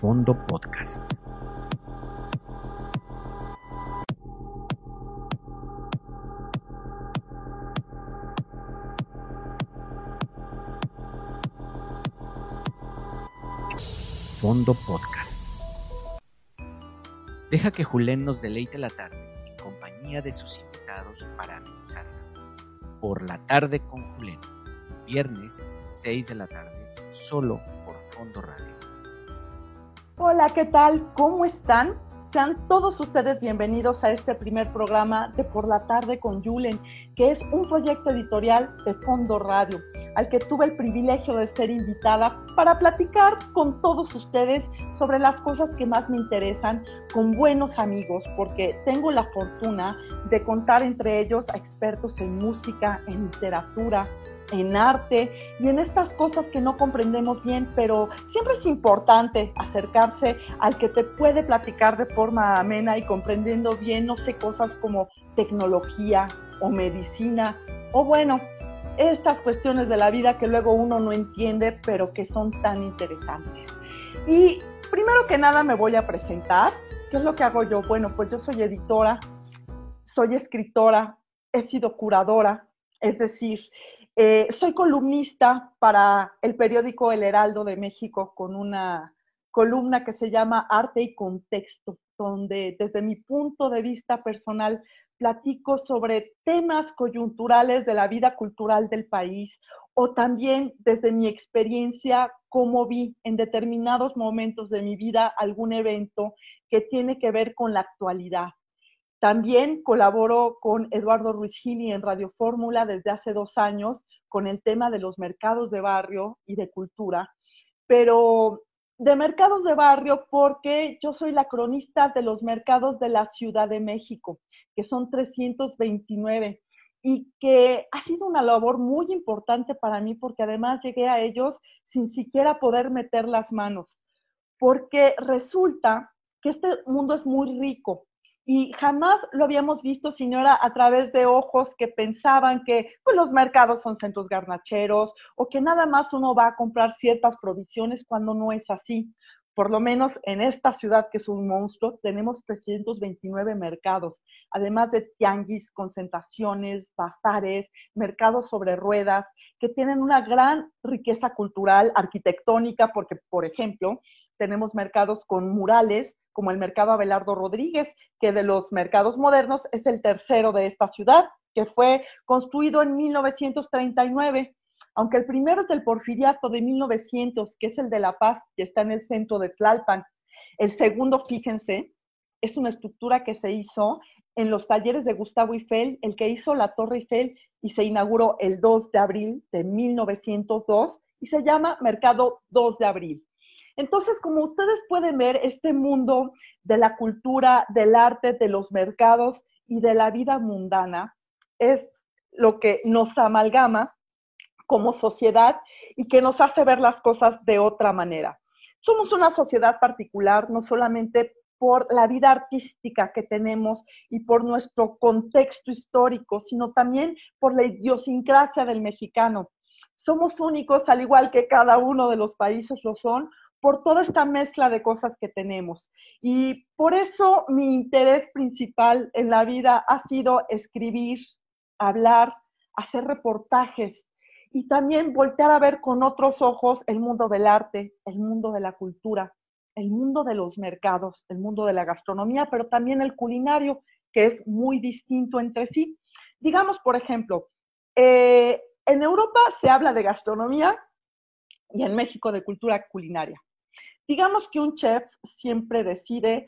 Fondo Podcast. Fondo Podcast. Deja que Julen nos deleite la tarde en compañía de sus invitados para pensar. Por la tarde con Julen. Viernes, 6 de la tarde, solo por Fondo Radio. Hola, ¿qué tal? ¿Cómo están? Sean todos ustedes bienvenidos a este primer programa de Por la tarde con Julen, que es un proyecto editorial de Fondo Radio, al que tuve el privilegio de ser invitada para platicar con todos ustedes sobre las cosas que más me interesan, con buenos amigos, porque tengo la fortuna de contar entre ellos a expertos en música, en literatura, en arte y en estas cosas que no comprendemos bien, pero siempre es importante acercarse al que te puede platicar de forma amena y comprendiendo bien, no sé, cosas como tecnología o medicina o bueno, estas cuestiones de la vida que luego uno no entiende, pero que son tan interesantes. Y primero que nada me voy a presentar. ¿Qué es lo que hago yo? Bueno, pues yo soy editora, soy escritora, he sido curadora, es decir, eh, soy columnista para el periódico El Heraldo de México con una columna que se llama Arte y Contexto, donde desde mi punto de vista personal platico sobre temas coyunturales de la vida cultural del país o también desde mi experiencia cómo vi en determinados momentos de mi vida algún evento que tiene que ver con la actualidad. También colaboro con Eduardo Ruiz Gili en Radio Fórmula desde hace dos años con el tema de los mercados de barrio y de cultura, pero de mercados de barrio porque yo soy la cronista de los mercados de la Ciudad de México, que son 329 y que ha sido una labor muy importante para mí porque además llegué a ellos sin siquiera poder meter las manos, porque resulta que este mundo es muy rico, y jamás lo habíamos visto, señora, a través de ojos que pensaban que pues, los mercados son centros garnacheros o que nada más uno va a comprar ciertas provisiones cuando no es así. Por lo menos en esta ciudad que es un monstruo, tenemos 329 mercados, además de tianguis, concentraciones, bazares, mercados sobre ruedas, que tienen una gran riqueza cultural, arquitectónica, porque, por ejemplo, tenemos mercados con murales, como el mercado Abelardo Rodríguez, que de los mercados modernos es el tercero de esta ciudad, que fue construido en 1939. Aunque el primero es del Porfiriato de 1900, que es el de La Paz, que está en el centro de Tlalpan. El segundo, fíjense, es una estructura que se hizo en los talleres de Gustavo Eiffel, el que hizo la Torre Eiffel y se inauguró el 2 de abril de 1902 y se llama Mercado 2 de abril. Entonces, como ustedes pueden ver, este mundo de la cultura, del arte, de los mercados y de la vida mundana es lo que nos amalgama como sociedad y que nos hace ver las cosas de otra manera. Somos una sociedad particular, no solamente por la vida artística que tenemos y por nuestro contexto histórico, sino también por la idiosincrasia del mexicano. Somos únicos, al igual que cada uno de los países lo son, por toda esta mezcla de cosas que tenemos. Y por eso mi interés principal en la vida ha sido escribir, hablar, hacer reportajes y también voltear a ver con otros ojos el mundo del arte, el mundo de la cultura, el mundo de los mercados, el mundo de la gastronomía, pero también el culinario, que es muy distinto entre sí. Digamos, por ejemplo, eh, en Europa se habla de gastronomía y en México de cultura culinaria. Digamos que un chef siempre decide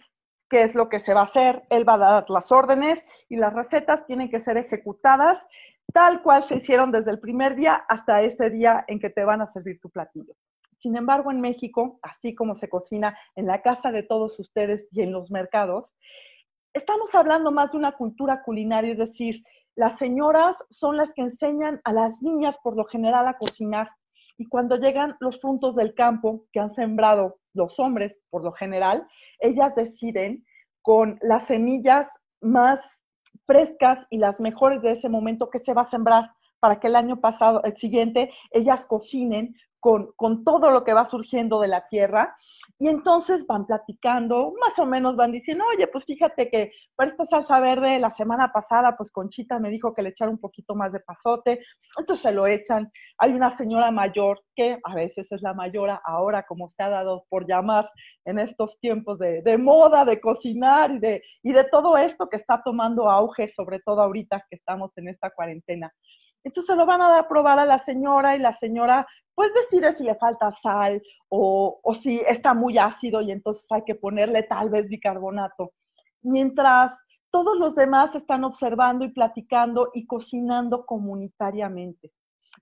qué es lo que se va a hacer, él va a dar las órdenes y las recetas tienen que ser ejecutadas tal cual se hicieron desde el primer día hasta ese día en que te van a servir tu platillo. Sin embargo, en México, así como se cocina en la casa de todos ustedes y en los mercados, estamos hablando más de una cultura culinaria, es decir, las señoras son las que enseñan a las niñas por lo general a cocinar y cuando llegan los frutos del campo que han sembrado los hombres, por lo general, ellas deciden con las semillas más frescas y las mejores de ese momento que se va a sembrar para que el año pasado, el siguiente, ellas cocinen con, con todo lo que va surgiendo de la tierra Y entonces van platicando, más o menos van diciendo, oye, pues fíjate que para esta salsa verde la semana pasada, pues Conchita me dijo que le echara un poquito más de pasote, entonces se lo echan. Hay una señora mayor que a veces es la mayora, ahora como se ha dado por llamar en estos tiempos de, de moda, de cocinar y de, y de todo esto que está tomando auge, sobre todo ahorita que estamos en esta cuarentena. Entonces se lo van a dar a probar a la señora y la señora pues decide si le falta sal o, si está muy ácido y entonces hay que ponerle tal vez bicarbonato. Mientras todos los demás están observando y platicando y cocinando comunitariamente.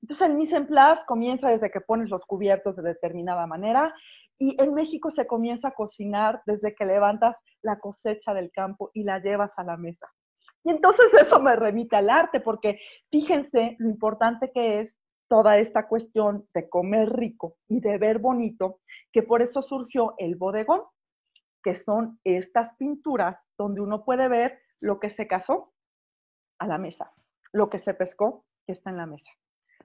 Entonces el mise en place comienza desde que pones los cubiertos de determinada manera y en México se comienza a cocinar desde que levantas la cosecha del campo y la llevas a la mesa. Y entonces eso me remite al arte, porque fíjense lo importante que es toda esta cuestión de comer rico y de ver bonito, que por eso surgió el bodegón, que son estas pinturas donde uno puede ver lo que se cazó a la mesa, lo que se pescó, que está en la mesa,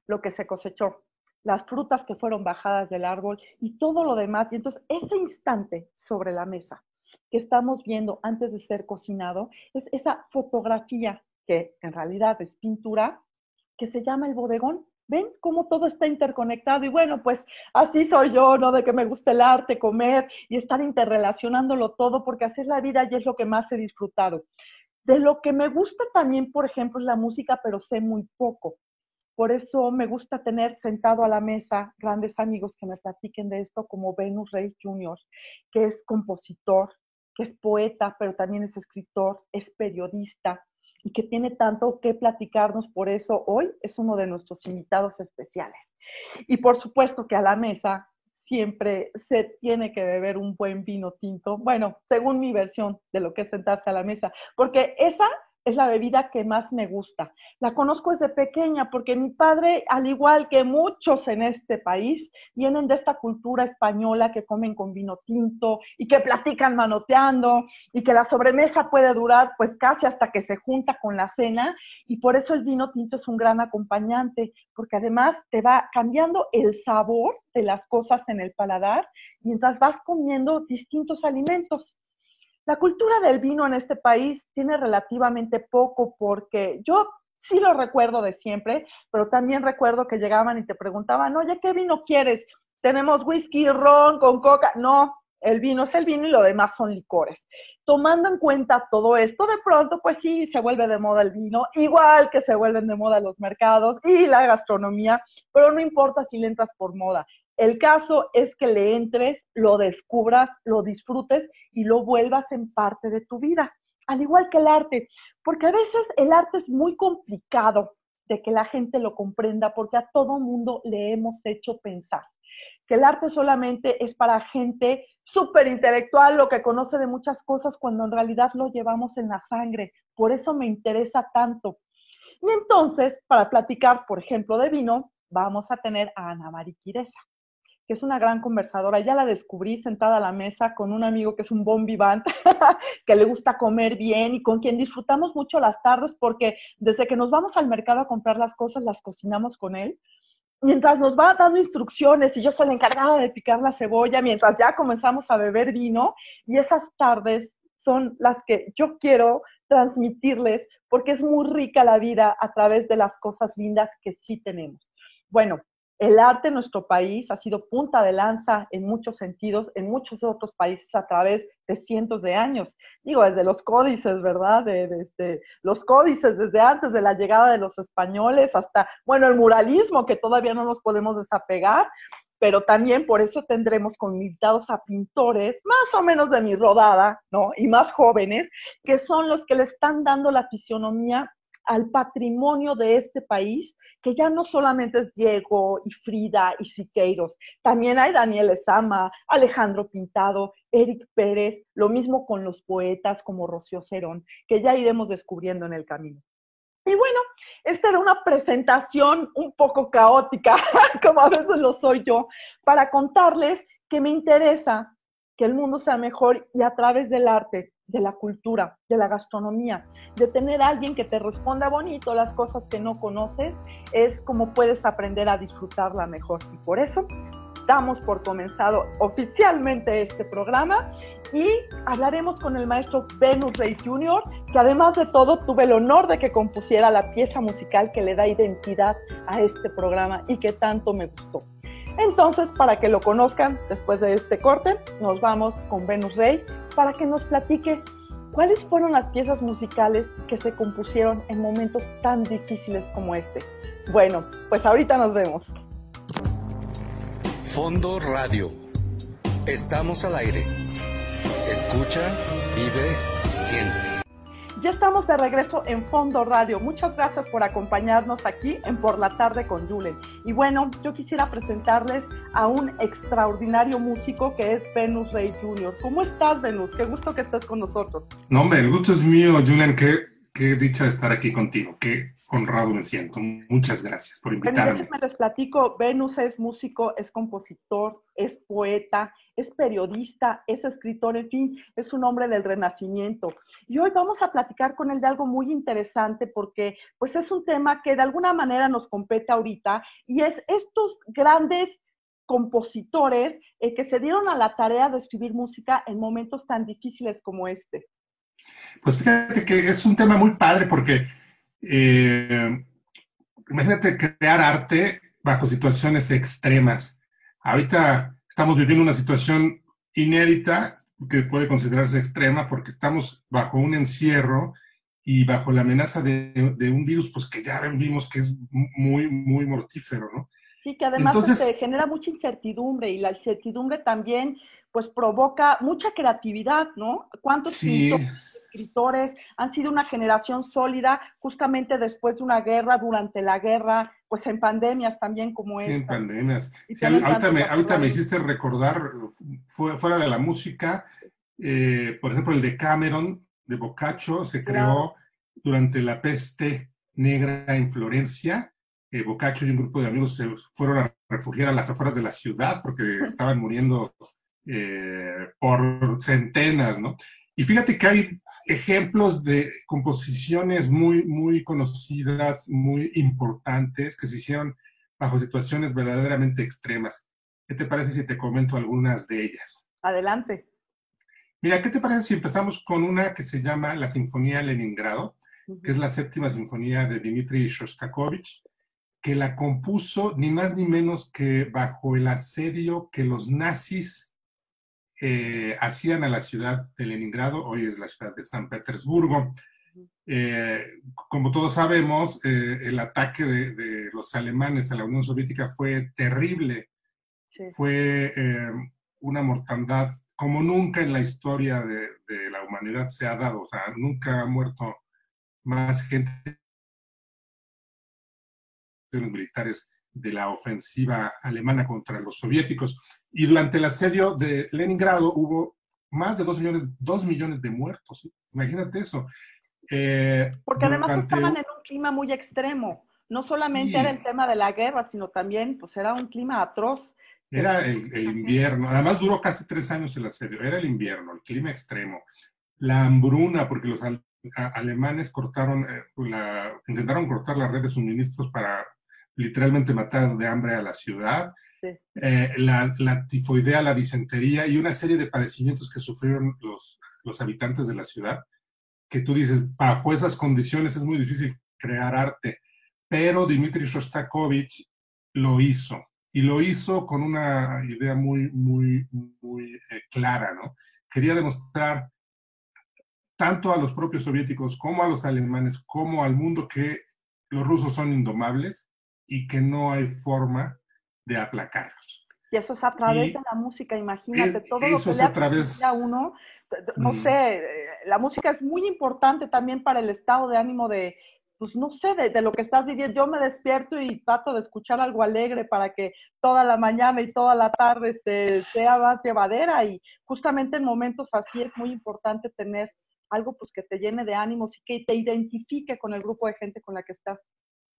lo que se cosechó, las frutas que fueron bajadas del árbol y todo lo demás. Y entonces ese instante sobre la mesa que estamos viendo antes de ser cocinado es esa fotografía que en realidad es pintura, que se llama el bodegón. ¿Ven cómo todo está interconectado? Y bueno, pues así soy yo, ¿no? De que me gusta el arte, comer y estar interrelacionándolo todo, porque así es la vida y es lo que más he disfrutado. De lo que me gusta también, por ejemplo, es la música, pero sé muy poco. Por eso me gusta tener sentado a la mesa grandes amigos que me platiquen de esto, como Venus Rey Jr., que es compositor, que es poeta, pero también es escritor, es periodista, y que tiene tanto que platicarnos. Por eso hoy es uno de nuestros invitados especiales. Y por supuesto que a la mesa siempre se tiene que beber un buen vino tinto. Bueno, según mi versión de lo que es sentarse a la mesa, porque esa es la bebida que más me gusta. La conozco desde pequeña porque mi padre, al igual que muchos en este país, vienen de esta cultura española que comen con vino tinto y que platican manoteando y que la sobremesa puede durar pues casi hasta que se junta con la cena y por eso el vino tinto es un gran acompañante porque además te va cambiando el sabor de las cosas en el paladar mientras vas comiendo distintos alimentos. La cultura del vino en este país tiene relativamente poco porque yo sí lo recuerdo de siempre, pero también recuerdo que llegaban y te preguntaban, oye, ¿qué vino quieres? Tenemos whisky, ron, con coca. No, el vino es el vino y lo demás son licores. Tomando en cuenta todo esto, de pronto, pues sí, se vuelve de moda el vino, igual que se vuelven de moda los mercados y la gastronomía, pero no importa si le entras por moda. El caso es que le entres, lo descubras, lo disfrutes y lo vuelvas en parte de tu vida, al igual que el arte, porque a veces el arte es muy complicado de que la gente lo comprenda porque a todo mundo le hemos hecho pensar que el arte solamente es para gente súper intelectual o que conoce de muchas cosas cuando en realidad lo llevamos en la sangre. Por eso me interesa tanto. Y entonces, para platicar, por ejemplo, de vino, vamos a tener a Ana Mariquireza que es una gran conversadora. Ya la descubrí sentada a la mesa con un amigo que es un bon vivant, que le gusta comer bien y con quien disfrutamos mucho las tardes porque desde que nos vamos al mercado a comprar las cosas, las cocinamos con él. Mientras nos va dando instrucciones y yo soy la encargada de picar la cebolla, mientras ya comenzamos a beber vino y esas tardes son las que yo quiero transmitirles porque es muy rica la vida a través de las cosas lindas que sí tenemos. Bueno, el arte en nuestro país ha sido punta de lanza en muchos sentidos, en muchos otros países a través de cientos de años. Digo, desde los códices, ¿verdad? Desde este, los códices, desde antes de la llegada de los españoles hasta, bueno, el muralismo, que todavía no nos podemos desapegar, pero también por eso tendremos invitados a pintores más o menos de mi rodada, ¿no? Y más jóvenes, que son los que le están dando la fisionomía al patrimonio de este país, que ya no solamente es Diego y Frida y Siqueiros, también hay Daniel Esama, Alejandro Pintado, Eric Pérez, lo mismo con los poetas como Rocío Cerón, que ya iremos descubriendo en el camino. Y bueno, esta era una presentación un poco caótica, como a veces lo soy yo, para contarles que me interesa que el mundo sea mejor y a través del arte de la cultura, de la gastronomía, de tener alguien que te responda bonito las cosas que no conoces, es como puedes aprender a disfrutarla mejor. Y por eso damos por comenzado oficialmente este programa y hablaremos con el maestro Venus Rey Jr., que además de todo tuve el honor de que compusiera la pieza musical que le da identidad a este programa y que tanto me gustó. Entonces, para que lo conozcan después de este corte, nos vamos con Venus Rey para que nos platique cuáles fueron las piezas musicales que se compusieron en momentos tan difíciles como este. Bueno, pues ahorita nos vemos. Fondo Radio. Estamos al aire. Escucha, vive siente. Ya estamos de regreso en Fondo Radio. Muchas gracias por acompañarnos aquí en Por la Tarde con Julen. Y bueno, yo quisiera presentarles a un extraordinario músico que es Venus Rey Jr. ¿Cómo estás, Venus? Qué gusto que estés con nosotros. No, hombre, el gusto es mío, Julen. Qué, qué dicha estar aquí contigo. Qué honrado me siento. Muchas gracias por invitarme. me les platico, Venus es músico, es compositor, es poeta, es periodista, es escritor, en fin, es un hombre del renacimiento. Y hoy vamos a platicar con él de algo muy interesante porque pues es un tema que de alguna manera nos compete ahorita y es estos grandes compositores eh, que se dieron a la tarea de escribir música en momentos tan difíciles como este. Pues fíjate que es un tema muy padre porque eh, imagínate crear arte bajo situaciones extremas. Ahorita estamos viviendo una situación inédita que puede considerarse extrema porque estamos bajo un encierro y bajo la amenaza de, un virus, pues que ya vimos que es muy, muy mortífero, ¿no? Sí, que además se genera mucha incertidumbre y la incertidumbre también pues provoca mucha creatividad, ¿no? ¿Cuántos escritores han sido una generación sólida justamente después de una guerra, durante la guerra, pues en pandemias también como esta? Sí, en pandemias. ahorita, me, hiciste recordar, fuera de la música, eh, por ejemplo, el de Cameron, de Boccaccio, se creó durante la peste negra en Florencia. Eh, y un grupo de amigos se fueron a refugiar a las afueras de la ciudad porque estaban muriendo eh, por centenas, ¿no? Y fíjate que hay ejemplos de composiciones muy, muy conocidas, muy importantes, que se hicieron bajo situaciones verdaderamente extremas. ¿Qué te parece si te comento algunas de ellas? Adelante. Mira, ¿qué te parece si empezamos con una que se llama la Sinfonía Leningrado, que es la séptima sinfonía de Dmitri Shostakovich, que la compuso ni más ni menos que bajo el asedio que los nazis eh, hacían a la ciudad de Leningrado, hoy es la ciudad de San Petersburgo. Eh, como todos sabemos, eh, el ataque de, los alemanes a la Unión Soviética fue terrible. Fue una mortandad como nunca en la historia de, de, la humanidad se ha dado. O sea, nunca ha muerto más gente militares de la ofensiva alemana contra los soviéticos. Y durante el asedio de Leningrado hubo más de dos millones, dos millones de muertos. Imagínate eso. Eh, Porque además estaban en un clima muy extremo. No solamente era el tema de la guerra, sino también pues era un clima atroz. Era el, invierno. Además duró casi tres años el asedio. Era el invierno, el clima extremo. La hambruna, porque los alemanes cortaron, eh, la, intentaron cortar la red de suministros para literalmente matar de hambre a la ciudad, eh, la, la, tifoidea, la disentería y una serie de padecimientos que sufrieron los, los habitantes de la ciudad, que tú dices, bajo esas condiciones es muy difícil crear arte, pero Dmitri Shostakovich lo hizo y lo hizo con una idea muy, muy, muy eh, clara, ¿no? Quería demostrar tanto a los propios soviéticos como a los alemanes, como al mundo que los rusos son indomables y que no hay forma de aplacarlos. Y eso es a través de la música, imagínate, todo lo que le a, través... a uno, no mm. sé, eh, la música es muy importante también para el estado de ánimo de, pues no sé, de, lo que estás viviendo. Yo me despierto y trato de escuchar algo alegre para que toda la mañana y toda la tarde este, sea más llevadera y justamente en momentos así es muy importante tener algo pues que te llene de ánimos y que te identifique con el grupo de gente con la que estás.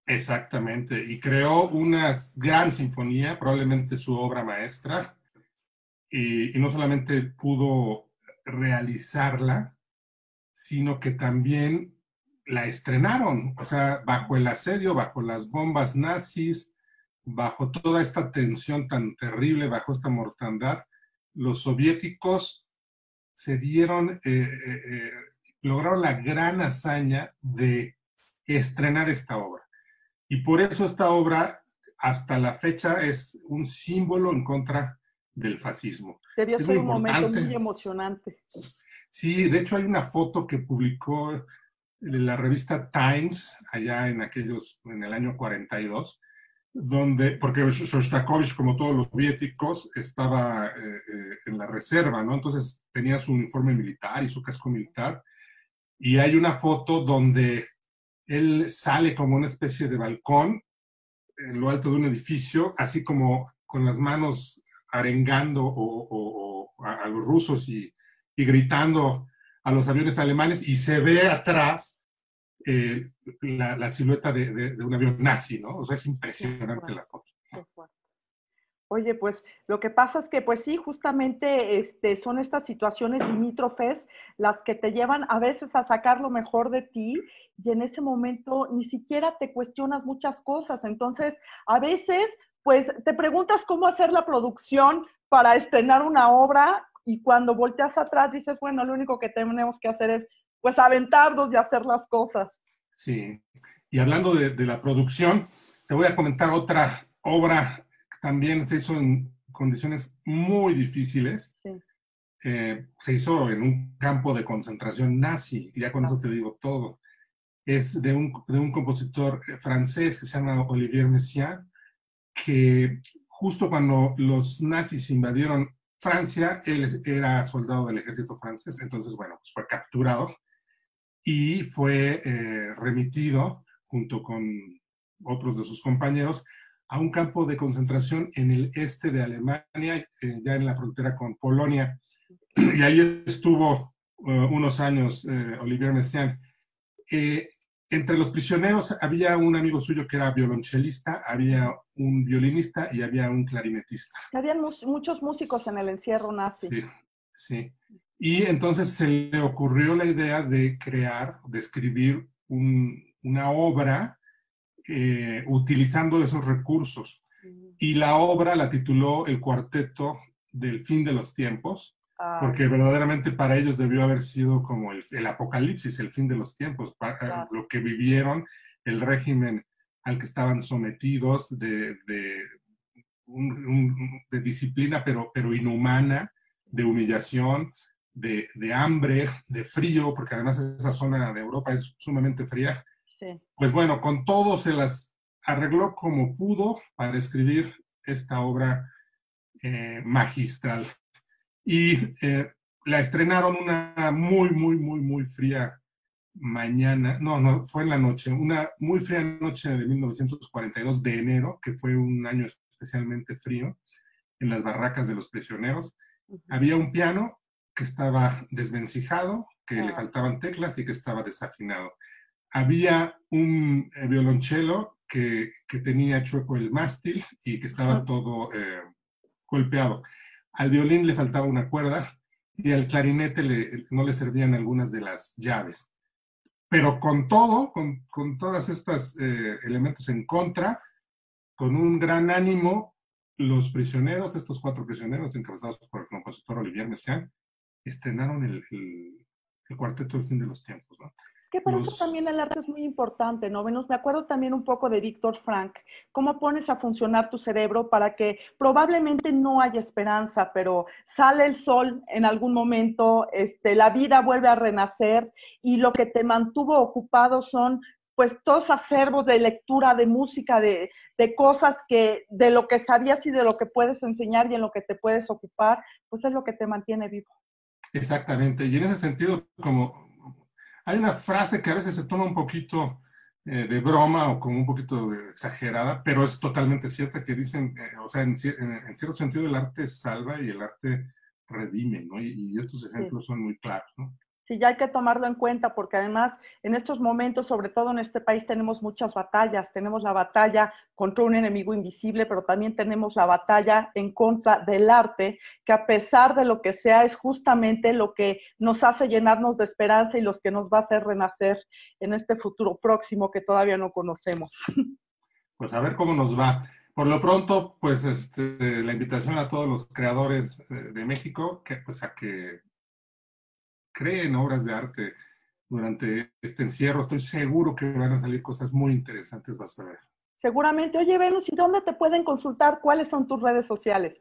Exactamente, y creó una gran sinfonía, probablemente su obra maestra, y, no solamente pudo realizarla, sino que también la estrenaron, o sea, bajo el asedio, bajo las bombas nazis, bajo toda esta tensión tan terrible, bajo esta mortandad, los soviéticos se dieron, eh, eh, eh, lograron la gran hazaña de estrenar esta obra. Y por eso esta obra, hasta la fecha, es un símbolo en contra del fascismo. Debió ser un momento muy emocionante. Sí, de hecho hay una foto que publicó la revista Times allá en aquellos, en el año 42, donde, porque Shostakovich, como todos los soviéticos, estaba eh, eh, en la reserva, ¿no? Entonces tenía su uniforme militar y su casco militar, y hay una foto donde él sale como una especie de balcón en lo alto de un edificio, así como con las manos arengando o, a, los rusos y, gritando a los aviones alemanes, y se ve atrás eh, la, silueta de, un avión nazi, ¿no? O sea, es impresionante la foto. Oye, pues lo que pasa es que, pues sí, justamente este, son estas situaciones limítrofes las que te llevan a veces a sacar lo mejor de ti y en ese momento ni siquiera te cuestionas muchas cosas. Entonces, a veces, pues te preguntas cómo hacer la producción para estrenar una obra y cuando volteas atrás dices, bueno, lo único que tenemos que hacer es pues aventarnos y hacer las cosas. Sí, y hablando de, la producción, te voy a comentar otra obra también se hizo en condiciones muy difíciles. Eh, se hizo en un campo de concentración nazi, y ya con eso te digo todo. Es de un, de un compositor eh, francés que se llama Olivier Messiaen, que justo cuando los nazis invadieron Francia, él era soldado del ejército francés, entonces, bueno, pues fue capturado y fue eh, remitido junto con otros de sus compañeros a un campo de concentración en el este de Alemania, eh, ya en la frontera con Polonia. Y ahí estuvo uh, unos años uh, Olivier Messiaen. Eh, entre los prisioneros había un amigo suyo que era violonchelista, había un violinista y había un clarinetista. Habían muchos músicos en el encierro nazi. Sí, sí. Y entonces se le ocurrió la idea de crear, de escribir una obra eh, utilizando esos recursos. Y la obra la tituló El Cuarteto del Fin de los Tiempos, ah. porque verdaderamente para ellos debió haber sido como el, apocalipsis, el fin de los tiempos, para, lo que vivieron, el régimen al que estaban sometidos de, de, de disciplina, pero, pero inhumana, de humillación, de, hambre, de frío, porque además esa zona de Europa es sumamente fría. Pues bueno, con todo se las arregló como pudo para escribir esta obra eh, magistral. Y eh, la estrenaron una muy, muy, muy, muy fría mañana, no, no, fue en la noche, una muy fría noche de 1942 de enero, que fue un año especialmente frío, en las barracas de los prisioneros. Había un piano que estaba desvencijado, que le ah. faltaban teclas y que estaba desafinado. Había un eh, violonchelo que, que, tenía chueco el mástil y que estaba todo eh, golpeado. Al violín le faltaba una cuerda y al clarinete le, no le servían algunas de las llaves. Pero con todo, con, con todos estos eh, elementos en contra, con un gran ánimo, los prisioneros, estos cuatro prisioneros encabezados por el compositor Olivier Messiaen, estrenaron el, el, cuarteto del fin de los tiempos. ¿no? Que por eso también el arte es muy importante, ¿no? Me acuerdo también un poco de Víctor Frank, cómo pones a funcionar tu cerebro para que probablemente no haya esperanza, pero sale el sol en algún momento, este, la vida vuelve a renacer y lo que te mantuvo ocupado son pues todos acervos de lectura, de música, de, de, cosas que, de lo que sabías y de lo que puedes enseñar y en lo que te puedes ocupar, pues es lo que te mantiene vivo. Exactamente, y en ese sentido, como hay una frase que a veces se toma un poquito eh, de broma o como un poquito exagerada, pero es totalmente cierta, que dicen, eh, o sea, en, cierto sentido el arte salva y el arte redime, ¿no? Y, estos ejemplos son muy claros, ¿no? Sí, ya hay que tomarlo en cuenta porque además en estos momentos, sobre todo en este país, tenemos muchas batallas. Tenemos la batalla contra un enemigo invisible, pero también tenemos la batalla en contra del arte, que a pesar de lo que sea, es justamente lo que nos hace llenarnos de esperanza y los que nos va a hacer renacer en este futuro próximo que todavía no conocemos. Pues a ver cómo nos va. Por lo pronto, pues este, la invitación a todos los creadores de México, que pues a que creen obras de arte durante este encierro. Estoy seguro que van a salir cosas muy interesantes, vas a ver. Seguramente. Oye, Venus, ¿y dónde te pueden consultar? ¿Cuáles son tus redes sociales?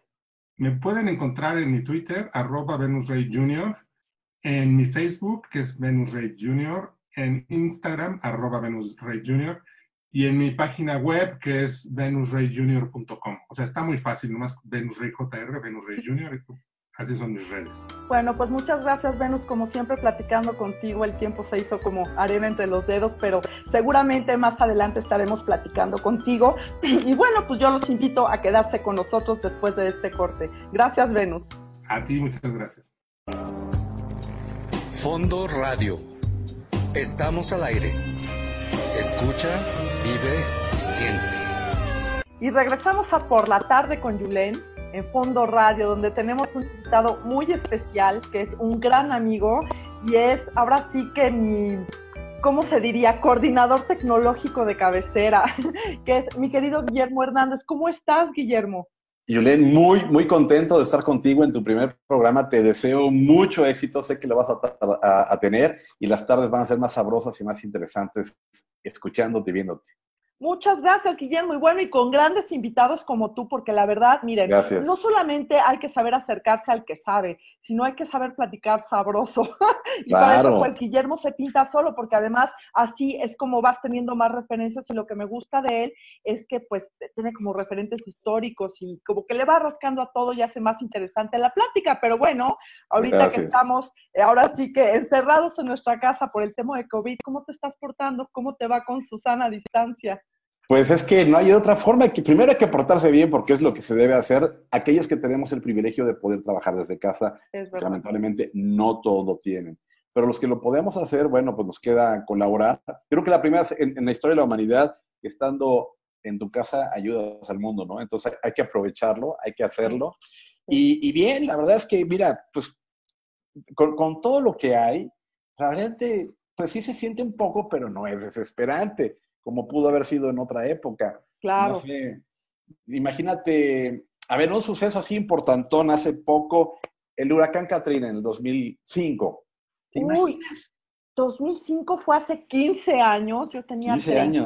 Me pueden encontrar en mi Twitter, arroba Venus Rey Jr., en mi Facebook, que es Venus Rey Jr., en Instagram, arroba Venus Rey Jr., y en mi página web, que es venusrayjr.com. O sea, está muy fácil, nomás Venus Rey JR, Venus Rey Jr., Así son mis redes. Bueno, pues muchas gracias, Venus. Como siempre, platicando contigo, el tiempo se hizo como arena entre los dedos, pero seguramente más adelante estaremos platicando contigo. Y bueno, pues yo los invito a quedarse con nosotros después de este corte. Gracias, Venus. A ti, muchas gracias. Fondo Radio. Estamos al aire. Escucha, vive y siente. Y regresamos a por la tarde con Yulén en Fondo Radio, donde tenemos un invitado muy especial, que es un gran amigo y es ahora sí que mi, ¿cómo se diría? Coordinador tecnológico de cabecera, que es mi querido Guillermo Hernández. ¿Cómo estás, Guillermo? Yulén, muy, muy contento de estar contigo en tu primer programa. Te deseo mucho éxito. Sé que lo vas a, a tener y las tardes van a ser más sabrosas y más interesantes escuchándote y viéndote. Muchas gracias, Guillermo. Y bueno, y con grandes invitados como tú, porque la verdad, miren, no solamente hay que saber acercarse al que sabe, sino hay que saber platicar sabroso. y para eso, pues, Guillermo se pinta solo, porque además así es como vas teniendo más referencias y lo que me gusta de él es que, pues, tiene como referentes históricos y como que le va rascando a todo y hace más interesante la plática. Pero bueno, ahorita que estamos, eh, ahora sí que encerrados en nuestra casa por el tema de COVID, ¿cómo te estás portando? ¿Cómo te va con Susana a distancia? Pues es que no hay otra forma. Que primero hay que portarse bien porque es lo que se debe hacer. Aquellos que tenemos el privilegio de poder trabajar desde casa, lamentablemente no todo tienen. Pero los que lo podemos hacer, bueno, pues nos queda colaborar. Creo que la primera en, en la historia de la humanidad, estando en tu casa, ayudas al mundo, ¿no? Entonces hay, que aprovecharlo, hay que hacerlo. Y, bien, la verdad es que, mira, pues con, con todo lo que hay, realmente, pues sí se siente un poco, pero no es desesperante como pudo haber sido en otra época. Claro. imagínate, a ver, un suceso así importantón hace poco, el huracán Katrina en el 2005. Uy, 2005 fue hace 15 años, yo tenía 15 años.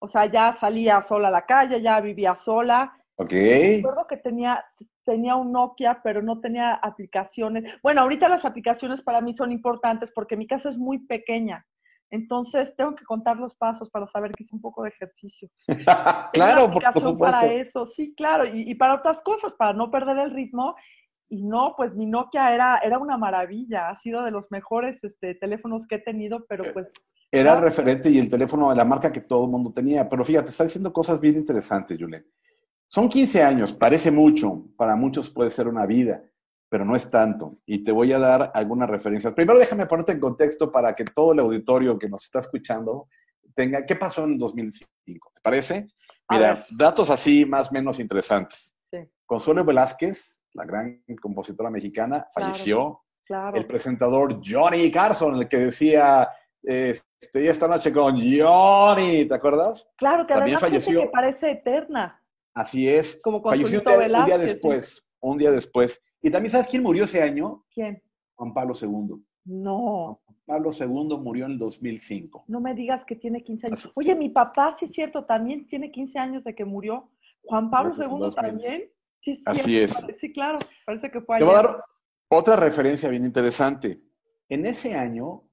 o sea, ya salía sola a la calle, ya vivía sola. Ok. Recuerdo que tenía, tenía un Nokia, pero no tenía aplicaciones. Bueno, ahorita las aplicaciones para mí son importantes porque mi casa es muy pequeña. Entonces tengo que contar los pasos para saber que hice un poco de ejercicio. claro, por supuesto. para eso, sí, claro, y, para otras cosas, para no perder el ritmo. Y no, pues mi Nokia era, era una maravilla, ha sido de los mejores este, teléfonos que he tenido, pero eh, pues... Era el referente y el teléfono de la marca que todo el mundo tenía, pero fíjate, está diciendo cosas bien interesantes, Julen. Son 15 años, parece mucho, para muchos puede ser una vida, pero no es tanto. Y te voy a dar algunas referencias. Primero déjame ponerte en contexto para que todo el auditorio que nos está escuchando tenga, ¿qué pasó en 2005? ¿Te parece? Mira, datos así más o menos interesantes. Consuelo Velázquez, la gran compositora mexicana, falleció. Claro. El presentador Johnny Carson, el que decía, este, esta noche con Johnny, ¿te acuerdas? Claro, que También falleció. que parece eterna. Así es. Como falleció un día después, un día después. ¿Y también sabes quién murió ese año? ¿Quién? Juan Pablo II. No. Juan Pablo II murió en el 2005. No me digas que tiene 15 años. Oye, mi papá, sí es cierto, también tiene 15 años de que murió. Juan Pablo II también. Sí, Así es. Sí, claro, parece que fue ayer. Te voy a dar otra referencia bien interesante. En ese año,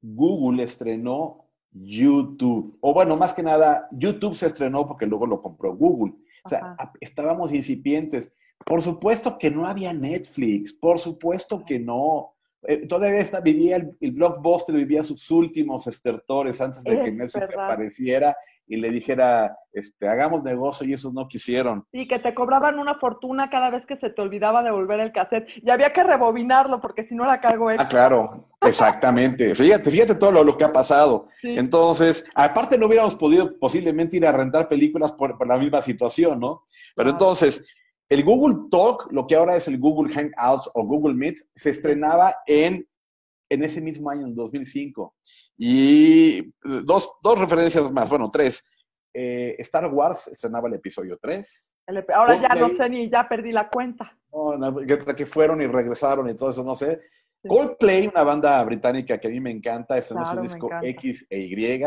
Google estrenó YouTube. O bueno, más que nada, YouTube se estrenó porque luego lo compró Google. O sea, estábamos incipientes. Por supuesto que no había Netflix, por supuesto que no. Eh, todavía está, vivía el, blockbuster, vivía sus últimos estertores antes de que Netflix apareciera y le dijera, este, hagamos negocio y esos no quisieron. Y que te cobraban una fortuna cada vez que se te olvidaba devolver el cassette y había que rebobinarlo porque si no la cargo Ah, claro, exactamente. fíjate, fíjate todo lo, que ha pasado. Entonces, aparte no hubiéramos podido posiblemente ir a rentar películas por, la misma situación, ¿no? Pero entonces, el Google Talk, lo que ahora es el Google Hangouts o Google Meet, se estrenaba en, en ese mismo año, en 2005. Y dos, dos referencias más, bueno, tres. eh, Star Wars estrenaba el episodio 3. ahora ya no sé ni, ya perdí la cuenta. No, que, fueron y regresaron y todo eso, no sé. Coldplay, una banda británica que a mí me encanta, es un disco X e Y.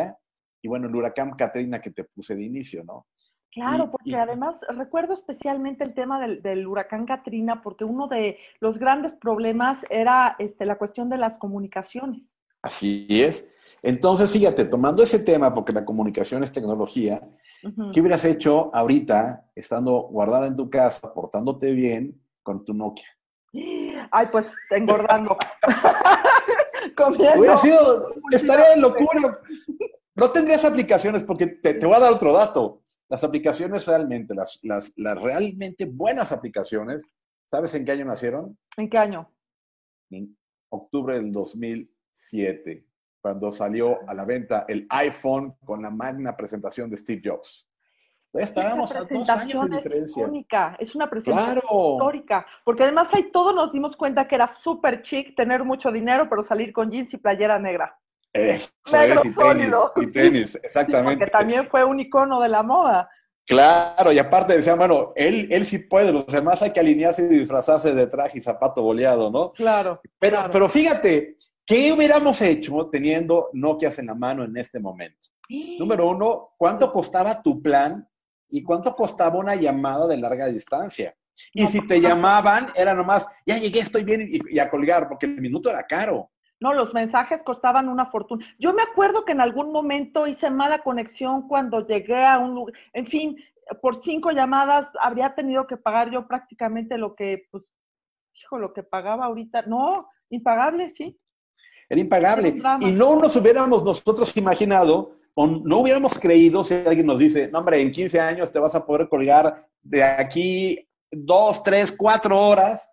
Y bueno, el huracán Katrina que te puse de inicio, ¿no? Claro, porque además recuerdo especialmente el tema del, huracán Katrina, porque uno de los grandes problemas era este, la cuestión de las comunicaciones. Así es. Entonces, fíjate, tomando ese tema, porque la comunicación es tecnología, ¿qué hubieras hecho ahorita, estando guardada en tu casa, portándote bien con tu Nokia? Ay, pues engordando. Comiendo. Hubiera sido, estaría en locura. No tendrías aplicaciones, porque te, te voy a dar otro dato. Las aplicaciones realmente, las, las, las realmente buenas aplicaciones, ¿sabes en qué año nacieron? ¿En qué año? En octubre del 2007 cuando salió a la venta el iPhone con la magna presentación de Steve Jobs. estábamos a dos años de diferencia. Es única, es una presentación histórica, porque además ahí todos nos dimos cuenta que era súper chic tener mucho dinero, pero salir con jeans y playera negra. Eso es, y tenis, y tenis, exactamente. porque también fue un icono de la moda. Claro, y aparte decían, bueno, él, él sí puede, los demás hay que alinearse y disfrazarse de traje y zapato boleado, ¿no? Claro. Pero, pero fíjate, ¿qué hubiéramos hecho teniendo Nokias en la mano en este momento? Número uno, ¿cuánto costaba tu plan y cuánto costaba una llamada de larga distancia? Y si te llamaban, era nomás, ya llegué, estoy bien, y a colgar, porque el minuto era caro. No, los mensajes costaban una fortuna. Yo me acuerdo que en algún momento hice mala conexión cuando llegué a un lugar, en fin, por cinco llamadas habría tenido que pagar yo prácticamente lo que, pues, hijo, lo que pagaba ahorita. No, impagable, sí. Era impagable. y no nos hubiéramos nosotros imaginado, o no hubiéramos creído si alguien nos dice, no, hombre, en 15 años te vas a poder colgar de aquí dos, tres, cuatro horas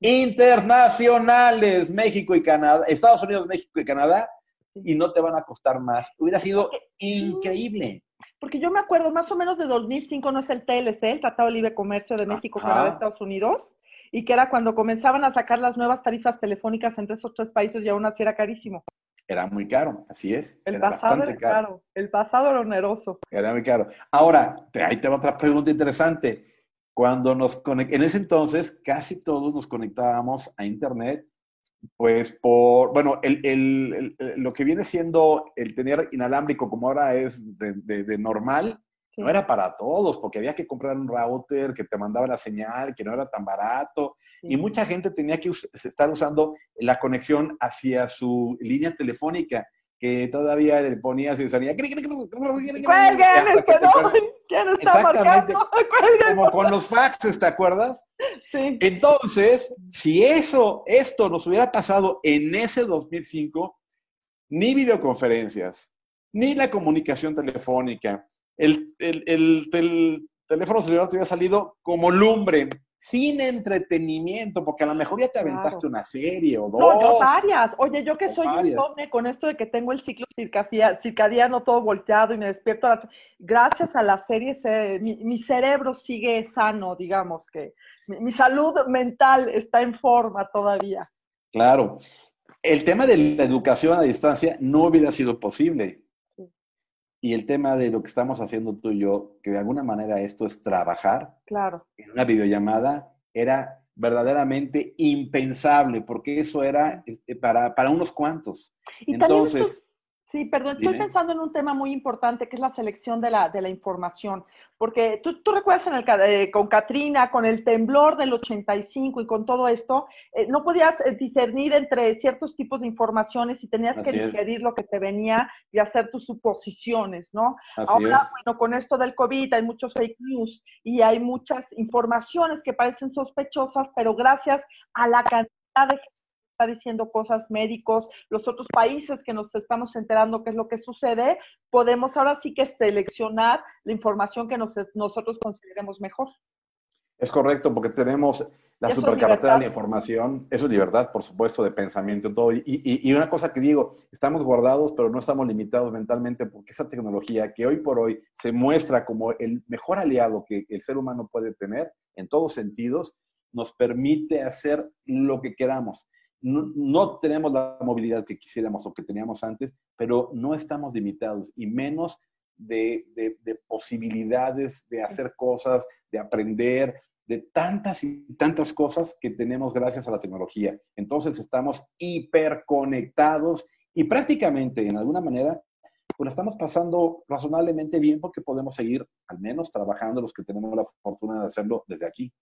internacionales, México y Canadá, Estados Unidos, México y Canadá, y no te van a costar más. Hubiera sido increíble. Porque yo me acuerdo, más o menos de 2005, no es el TLC, el Tratado de Libre Comercio de México, Canadá, Estados Unidos, y que era cuando comenzaban a sacar las nuevas tarifas telefónicas entre esos tres países y aún así era carísimo. Era muy caro, así es. El pasado era caro. El pasado era oneroso. Era muy caro. Ahora, ahí te va otra pregunta interesante. Cuando nos en ese entonces casi todos nos conectábamos a Internet, pues por, bueno, el, el, lo que viene siendo el tener inalámbrico como ahora es de, de, normal, no era para todos, porque había que comprar un router que te mandaba la señal, que no era tan barato, y mucha gente tenía que estar usando la conexión hacia su línea telefónica que todavía le ponías y salía. ¡Cuelguen! ¿Quién está Exactamente. Como con los faxes, ¿te acuerdas? Sí. Entonces, si eso, esto nos hubiera pasado en ese 2005, ni videoconferencias, ni la comunicación telefónica, el, el, el, el teléfono celular te hubiera salido como lumbre sin entretenimiento, porque a lo mejor ya te aventaste una serie o dos. No, yo varias. Oye, yo que soy insomne con esto de que tengo el ciclo circadiano todo volteado y me despierto. Gracias a las series, mi, cerebro sigue sano, digamos que mi, salud mental está en forma todavía. Claro. El tema de la educación a distancia no hubiera sido posible. Y el tema de lo que estamos haciendo tú y yo, que de alguna manera esto es trabajar claro. en una videollamada, era verdaderamente impensable, porque eso era este, para, para unos cuantos. Entonces, Sí, perdón, estoy pensando en un tema muy importante que es la selección de la, de la información, porque tú, tú recuerdas en el, eh, con Katrina, con el temblor del 85 y con todo esto, eh, no podías eh, discernir entre ciertos tipos de informaciones y tenías que digerir lo que te venía y hacer tus suposiciones, ¿no? Ahora, bueno, con esto del COVID hay muchos fake news y hay muchas informaciones que parecen sospechosas, pero gracias a la cantidad de diciendo cosas médicos, los otros países que nos estamos enterando qué es lo que sucede, podemos ahora sí que seleccionar la información que nosotros consideremos mejor. Es correcto, porque tenemos la supercarretera de la información, eso es libertad, por supuesto, de pensamiento y todo. Y, y, una cosa que digo, estamos guardados, pero no estamos limitados mentalmente, porque esa tecnología que hoy por hoy se muestra como el mejor aliado que el ser humano puede tener en todos sentidos, nos permite hacer lo que queramos no, tenemos la movilidad que quisiéramos o que teníamos antes, pero no estamos limitados y menos de, posibilidades de hacer cosas, de aprender, de tantas y tantas cosas que tenemos gracias a la tecnología. Entonces estamos hiperconectados y prácticamente, en alguna manera, pues la estamos pasando razonablemente bien porque podemos seguir al menos trabajando los que tenemos la fortuna de hacerlo desde aquí.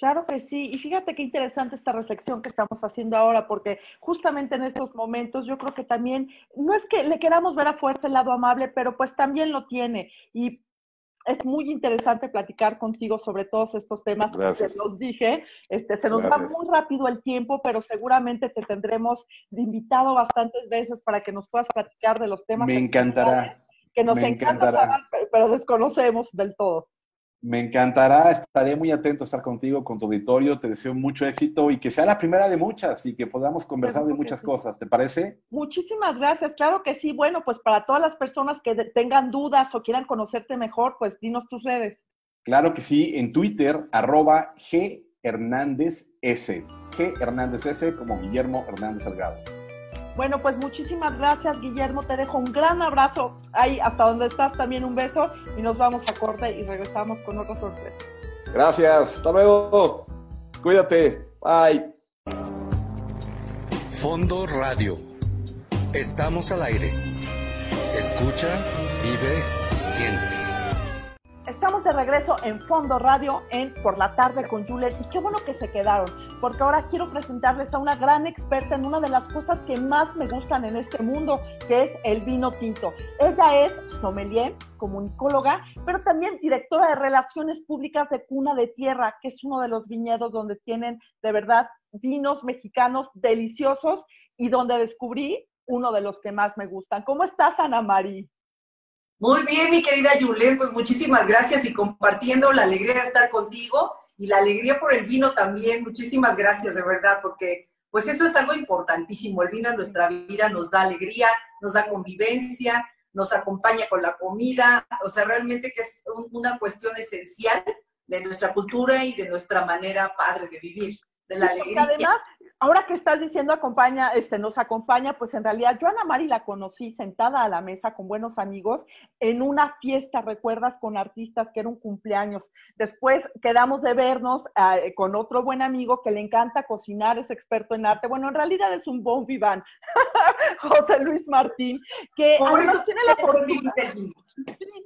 Claro que sí, y fíjate qué interesante esta reflexión que estamos haciendo ahora, porque justamente en estos momentos yo creo que también, no es que le queramos ver a fuerza el lado amable, pero pues también lo tiene. Y es muy interesante platicar contigo sobre todos estos temas Gracias. que los dije. Este, se nos va muy rápido el tiempo, pero seguramente te tendremos invitado bastantes veces para que nos puedas platicar de los temas. Me encantará. Que nos encanta, pero desconocemos del todo. Me encantará, estaré muy atento a estar contigo, con tu auditorio, te deseo mucho éxito y que sea la primera de muchas y que podamos conversar de muchas cosas, ¿te parece? Muchísimas gracias, claro que sí. Bueno, pues para todas las personas que tengan dudas o quieran conocerte mejor, pues dinos tus redes. Claro que sí, en Twitter, arroba G Hernández S. G Hernández S como Guillermo Hernández Salgado. Bueno, pues muchísimas gracias, Guillermo. Te dejo un gran abrazo ahí hasta donde estás, también un beso y nos vamos a corte y regresamos con otra sorpresa. Gracias, hasta luego. Cuídate. Bye. Fondo Radio. Estamos al aire. Escucha, vive y siente. Estamos de regreso en Fondo Radio en Por la Tarde con Juliet y qué bueno que se quedaron, porque ahora quiero presentarles a una gran experta en una de las cosas que más me gustan en este mundo, que es el vino tinto. Ella es sommelier, comunicóloga, pero también directora de Relaciones Públicas de Cuna de Tierra, que es uno de los viñedos donde tienen de verdad vinos mexicanos deliciosos y donde descubrí uno de los que más me gustan. ¿Cómo estás, Ana María? Muy bien, mi querida Julen, pues muchísimas gracias y compartiendo la alegría de estar contigo y la alegría por el vino también. Muchísimas gracias, de verdad, porque pues eso es algo importantísimo. El vino en nuestra vida nos da alegría, nos da convivencia, nos acompaña con la comida, o sea, realmente que es una cuestión esencial de nuestra cultura y de nuestra manera padre de vivir, de la alegría. Además, ahora que estás diciendo acompaña, este, nos acompaña, pues en realidad yo a Ana Mari la conocí sentada a la mesa con buenos amigos en una fiesta, recuerdas, con artistas que era un cumpleaños. Después quedamos de vernos eh, con otro buen amigo que le encanta cocinar, es experto en arte. Bueno, en realidad es un bon vivant, José Luis Martín, que tiene la fortuna,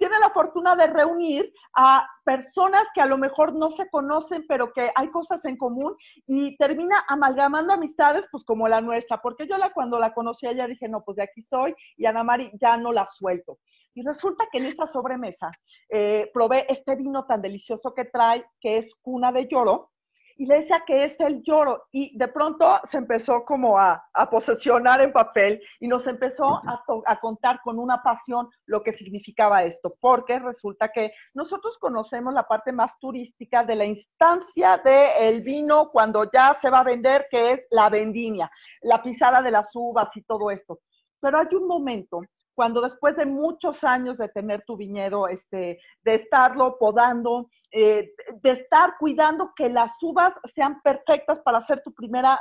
tiene la fortuna de reunir a personas que a lo mejor no se conocen, pero que hay cosas en común y termina amalgamando amistades, pues como la nuestra, porque yo la, cuando la conocí ella dije, no, pues de aquí soy, y Ana Mari ya no la suelto. Y resulta que en esa sobremesa eh, probé este vino tan delicioso que trae, que es cuna de lloro, y le decía que es el lloro. Y de pronto se empezó como a, a posesionar en papel y nos empezó a, a, contar con una pasión lo que significaba esto, porque resulta que nosotros conocemos la parte más turística de la instancia del vino cuando ya se va a vender, que es la vendimia, la pisada de las uvas y todo esto. Pero hay un momento cuando después de muchos años de tener tu viñedo, este, de estarlo podando, eh, de estar cuidando que las uvas sean perfectas para hacer tu primera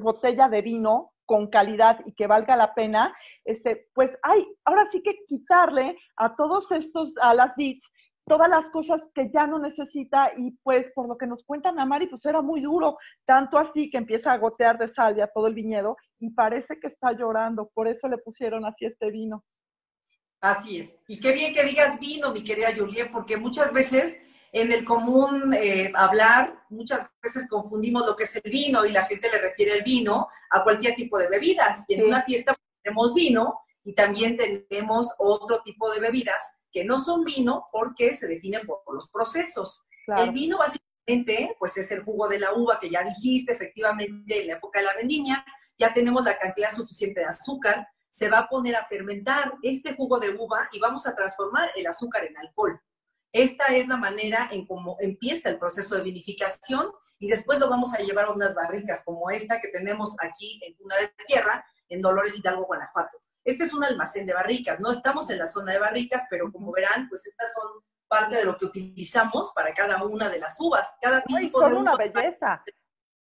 botella de vino con calidad y que valga la pena, este, pues hay, ahora sí que quitarle a todos estos, a las bits, todas las cosas que ya no necesita y pues por lo que nos cuentan a Mari, pues era muy duro, tanto así que empieza a gotear de salvia todo el viñedo y parece que está llorando, por eso le pusieron así este vino. Así es. Y qué bien que digas vino, mi querida Juliet, porque muchas veces en el común eh, hablar, muchas veces confundimos lo que es el vino y la gente le refiere el vino a cualquier tipo de bebidas. Y en una fiesta tenemos vino y también tenemos otro tipo de bebidas que no son vino porque se definen por, los procesos. El vino básicamente, pues es el jugo de la uva que ya dijiste, efectivamente, en la época de la vendimia, ya tenemos la cantidad suficiente de azúcar, se va a poner a fermentar este jugo de uva y vamos a transformar el azúcar en alcohol. Esta es la manera en cómo empieza el proceso de vinificación y después lo vamos a llevar a unas barricas como esta que tenemos aquí en Cuna de Tierra, en Dolores Hidalgo, Guanajuato. Este es un almacén de barricas, no estamos en la zona de barricas, pero como verán, pues estas son parte de lo que utilizamos para cada una de las uvas. Cada tipo son una belleza.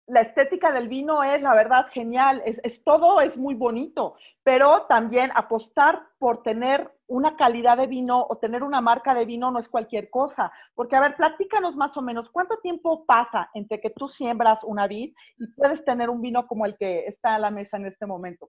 la estética del vino es, la verdad, genial, es, todo es muy bonito, pero también apostar por tener una calidad de vino o tener una marca de vino no es cualquier cosa, porque a ver, platícanos más o menos, ¿cuánto tiempo pasa entre que tú siembras una vid y puedes tener un vino como el que está a la mesa en este momento?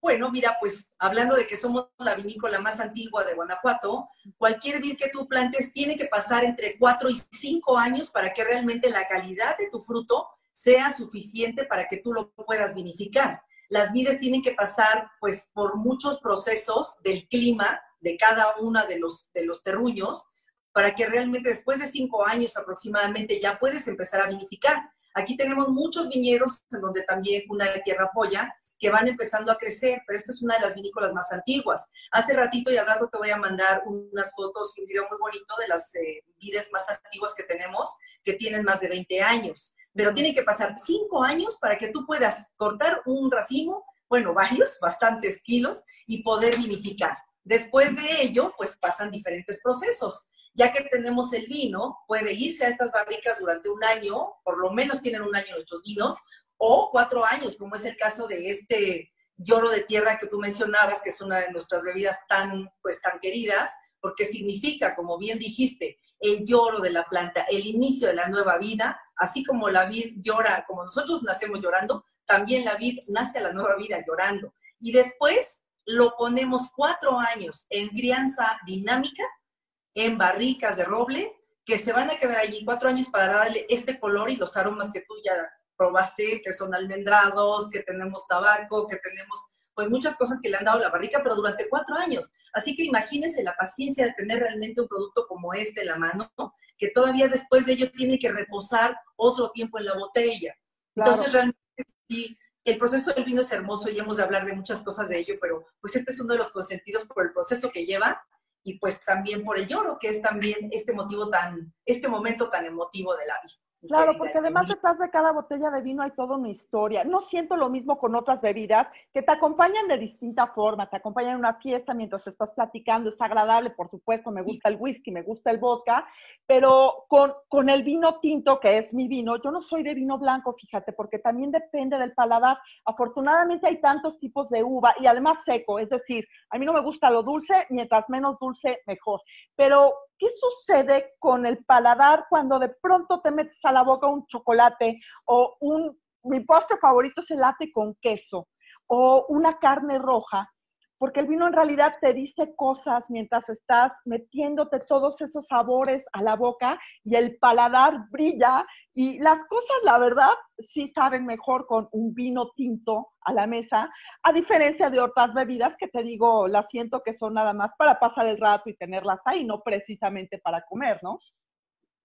Bueno, mira, pues hablando de que somos la vinícola más antigua de Guanajuato, cualquier vid que tú plantes tiene que pasar entre cuatro y cinco años para que realmente la calidad de tu fruto sea suficiente para que tú lo puedas vinificar. Las vides tienen que pasar pues por muchos procesos del clima de cada una de los, de los terruños para que realmente después de cinco años aproximadamente ya puedes empezar a vinificar. Aquí tenemos muchos viñedos en donde también una de tierra apoya que van empezando a crecer, pero esta es una de las vinícolas más antiguas. Hace ratito y al rato te voy a mandar unas fotos y un video muy bonito de las eh, vides más antiguas que tenemos, que tienen más de 20 años. Pero tiene que pasar 5 años para que tú puedas cortar un racimo, bueno, varios, bastantes kilos, y poder vinificar. Después de ello, pues pasan diferentes procesos. Ya que tenemos el vino, puede irse a estas barricas durante un año, por lo menos tienen un año nuestros vinos, o cuatro años, como es el caso de este lloro de tierra que tú mencionabas, que es una de nuestras bebidas tan, pues, tan queridas, porque significa, como bien dijiste, el lloro de la planta, el inicio de la nueva vida, así como la vid llora, como nosotros nacemos llorando, también la vid nace a la nueva vida llorando. Y después lo ponemos cuatro años en crianza dinámica, en barricas de roble, que se van a quedar allí cuatro años para darle este color y los aromas que tú ya probaste que son almendrados, que tenemos tabaco, que tenemos pues muchas cosas que le han dado la barrica, pero durante cuatro años. Así que imagínense la paciencia de tener realmente un producto como este en la mano, que todavía después de ello tiene que reposar otro tiempo en la botella. Entonces realmente sí, el proceso del vino es hermoso y hemos de hablar de muchas cosas de ello, pero pues este es uno de los consentidos por el proceso que lleva y pues también por el lloro, que es también este motivo tan, este momento tan emotivo de la vida. Claro, porque además detrás de cada botella de vino hay toda una historia. No siento lo mismo con otras bebidas que te acompañan de distinta forma, te acompañan en una fiesta mientras estás platicando, es agradable, por supuesto, me gusta el whisky, me gusta el vodka, pero con, con el vino tinto, que es mi vino, yo no soy de vino blanco, fíjate, porque también depende del paladar. Afortunadamente hay tantos tipos de uva y además seco, es decir, a mí no me gusta lo dulce, mientras menos dulce, mejor. Pero ¿qué sucede con el paladar cuando de pronto te metes a la boca un chocolate o un, mi postre favorito es el latte con queso o una carne roja? Porque el vino en realidad te dice cosas mientras estás metiéndote todos esos sabores a la boca y el paladar brilla y las cosas, la verdad, sí saben mejor con un vino tinto a la mesa, a diferencia de otras bebidas que te digo, las siento que son nada más para pasar el rato y tenerlas ahí, no precisamente para comer, ¿no?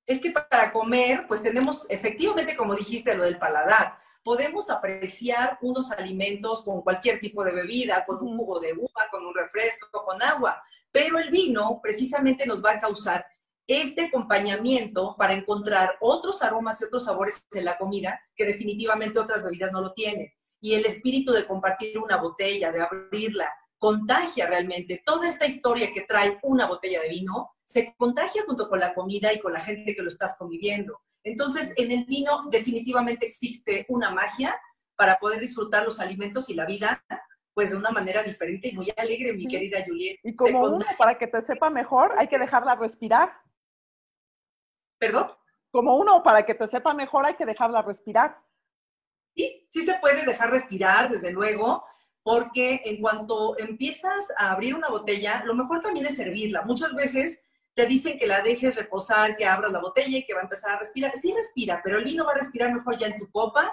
Es que para comer, pues tenemos efectivamente, como dijiste, lo del paladar podemos apreciar unos alimentos con cualquier tipo de bebida, con un jugo de uva, con un refresco, con agua, pero el vino precisamente nos va a causar este acompañamiento para encontrar otros aromas y otros sabores en la comida que definitivamente otras bebidas no lo tienen. Y el espíritu de compartir una botella, de abrirla, contagia realmente. Toda esta historia que trae una botella de vino se contagia junto con la comida y con la gente que lo estás conviviendo. Entonces, en el vino definitivamente existe una magia para poder disfrutar los alimentos y la vida pues de una manera diferente y muy alegre, mi querida Juliet. Y como uno, para que te sepa mejor, hay que dejarla respirar. ¿Perdón? Como uno, para que te sepa mejor, hay que dejarla respirar. Sí, sí se puede dejar respirar, desde luego, porque en cuanto empiezas a abrir una botella, lo mejor también es servirla. Muchas veces te dicen que la dejes reposar, que abras la botella y que va a empezar a respirar. Sí respira, pero el vino va a respirar mejor ya en tu copa.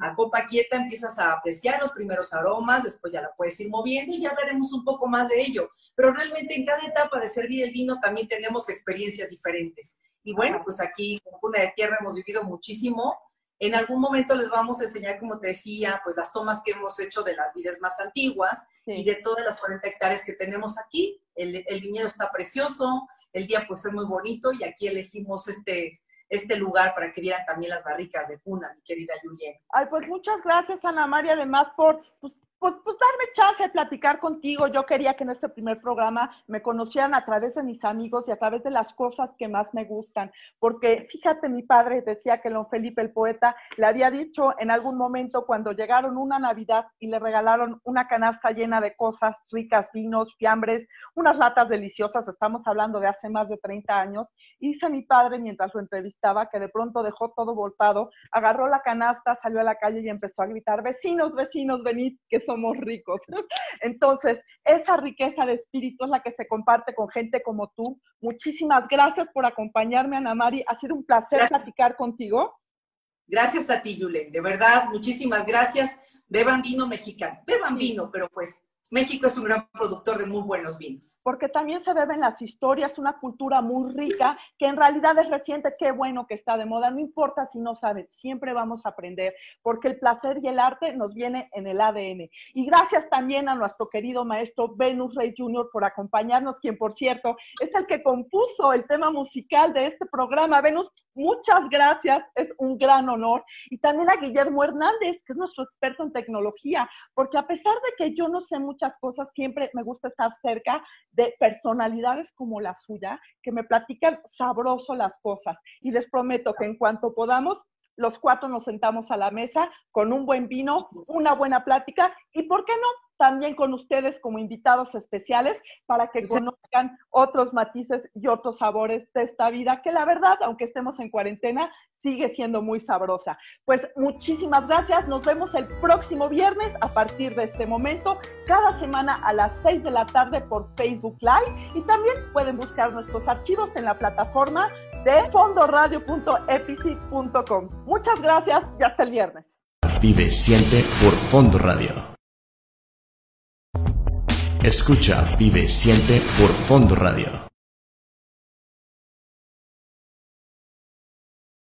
A copa quieta empiezas a apreciar los primeros aromas, después ya la puedes ir moviendo y ya hablaremos un poco más de ello. Pero realmente en cada etapa de servir el vino también tenemos experiencias diferentes. Y bueno, pues aquí en Cuna de Tierra hemos vivido muchísimo. En algún momento les vamos a enseñar, como te decía, pues las tomas que hemos hecho de las vides más antiguas y de todas las 40 hectáreas que tenemos aquí. El, el viñedo está precioso, el día pues es muy bonito y aquí elegimos este, este lugar para que vieran también las barricas de cuna, mi querida Julián. Ay, pues muchas gracias Ana María, además por, pues, pues, pues, darme chance de platicar contigo. Yo quería que en este primer programa me conocieran a través de mis amigos y a través de las cosas que más me gustan. Porque fíjate, mi padre decía que don Felipe el poeta le había dicho en algún momento cuando llegaron una Navidad y le regalaron una canasta llena de cosas ricas, vinos, fiambres, unas latas deliciosas, estamos hablando de hace más de 30 años, y dice mi padre mientras lo entrevistaba que de pronto dejó todo voltado, agarró la canasta, salió a la calle y empezó a gritar, vecinos, vecinos, venid, que somos ricos. Entonces, esa riqueza de espíritu es la que se comparte con gente como tú. Muchísimas gracias por acompañarme, Ana Mari. Ha sido un placer platicar contigo. Gracias a ti, Yulen. De verdad, muchísimas gracias. Beban vino mexicano. Beban vino, pero pues México es un gran productor de muy buenos vinos. Porque también se beben las historias, una cultura muy rica que en realidad es reciente, qué bueno que está de moda, no importa si no sabes, siempre vamos a aprender, porque el placer y el arte nos viene en el ADN. Y gracias también a nuestro querido maestro Venus Rey Jr. por acompañarnos, quien por cierto es el que compuso el tema musical de este programa. Venus, muchas gracias, es un gran honor. Y también a Guillermo Hernández, que es nuestro experto en tecnología, porque a pesar de que yo no sé mucho muchas cosas, siempre me gusta estar cerca de personalidades como la suya, que me platican sabroso las cosas. Y les prometo que en cuanto podamos, los cuatro nos sentamos a la mesa con un buen vino, una buena plática y, ¿por qué no? También con ustedes como invitados especiales para que conozcan otros matices y otros sabores de esta vida que la verdad, aunque estemos en cuarentena, sigue siendo muy sabrosa. Pues muchísimas gracias. Nos vemos el próximo viernes a partir de este momento, cada semana a las 6 de la tarde por Facebook Live y también pueden buscar nuestros archivos en la plataforma de. Muchas gracias y hasta el viernes. Vive siente por Fondo Radio. Escucha, vive siente por Fondo Radio.